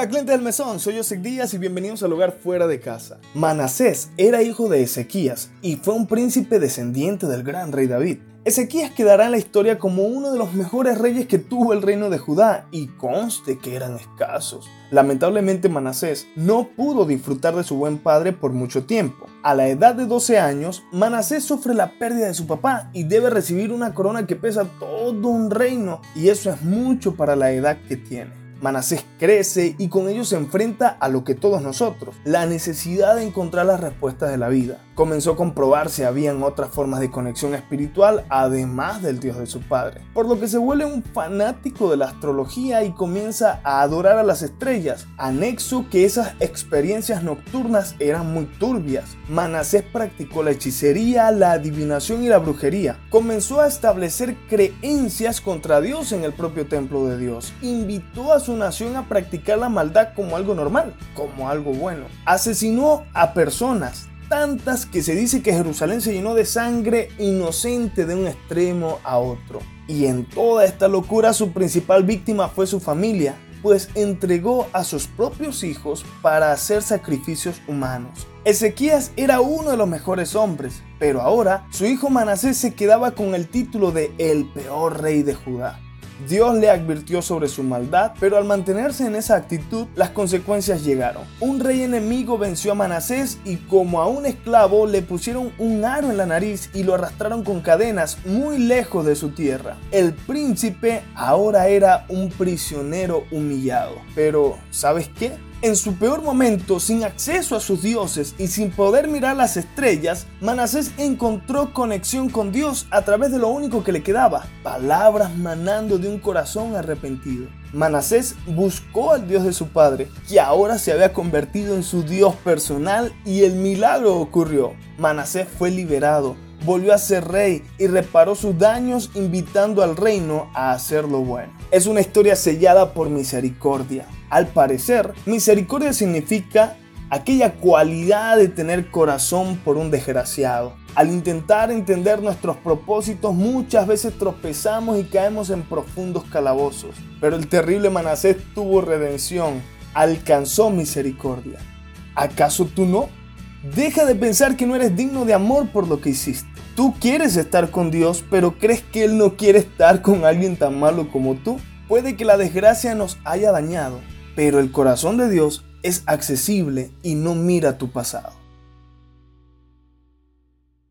Hola, clientes del mesón, soy José Díaz y bienvenidos al hogar fuera de casa. Manasés era hijo de Ezequías y fue un príncipe descendiente del gran rey David. Ezequías quedará en la historia como uno de los mejores reyes que tuvo el reino de Judá y conste que eran escasos. Lamentablemente Manasés no pudo disfrutar de su buen padre por mucho tiempo. A la edad de 12 años, Manasés sufre la pérdida de su papá y debe recibir una corona que pesa todo un reino y eso es mucho para la edad que tiene. Manasés crece y con ello se enfrenta a lo que todos nosotros, la necesidad de encontrar las respuestas de la vida. Comenzó a comprobar si habían otras formas de conexión espiritual además del Dios de su padre, por lo que se vuelve un fanático de la astrología y comienza a adorar a las estrellas, anexo que esas experiencias nocturnas eran muy turbias. Manasés practicó la hechicería, la adivinación y la brujería. Comenzó a establecer creencias contra Dios en el propio templo de Dios. Invitó a su nación a practicar la maldad como algo normal, como algo bueno. Asesinó a personas, tantas que se dice que Jerusalén se llenó de sangre inocente de un extremo a otro. Y en toda esta locura su principal víctima fue su familia, pues entregó a sus propios hijos para hacer sacrificios humanos. Ezequías era uno de los mejores hombres, pero ahora su hijo Manasés se quedaba con el título de el peor rey de Judá. Dios le advirtió sobre su maldad, pero al mantenerse en esa actitud, las consecuencias llegaron. Un rey enemigo venció a Manasés y como a un esclavo le pusieron un aro en la nariz y lo arrastraron con cadenas muy lejos de su tierra. El príncipe ahora era un prisionero humillado. Pero, ¿sabes qué? En su peor momento, sin acceso a sus dioses y sin poder mirar las estrellas, Manasés encontró conexión con Dios a través de lo único que le quedaba, palabras manando de un corazón arrepentido. Manasés buscó al Dios de su padre, que ahora se había convertido en su Dios personal y el milagro ocurrió. Manasés fue liberado, volvió a ser rey y reparó sus daños invitando al reino a hacer lo bueno. Es una historia sellada por misericordia. Al parecer, misericordia significa aquella cualidad de tener corazón por un desgraciado. Al intentar entender nuestros propósitos muchas veces tropezamos y caemos en profundos calabozos, pero el terrible Manasés tuvo redención, alcanzó misericordia. ¿Acaso tú no? Deja de pensar que no eres digno de amor por lo que hiciste. Tú quieres estar con Dios, pero crees que Él no quiere estar con alguien tan malo como tú. Puede que la desgracia nos haya dañado, pero el corazón de Dios es accesible y no mira tu pasado.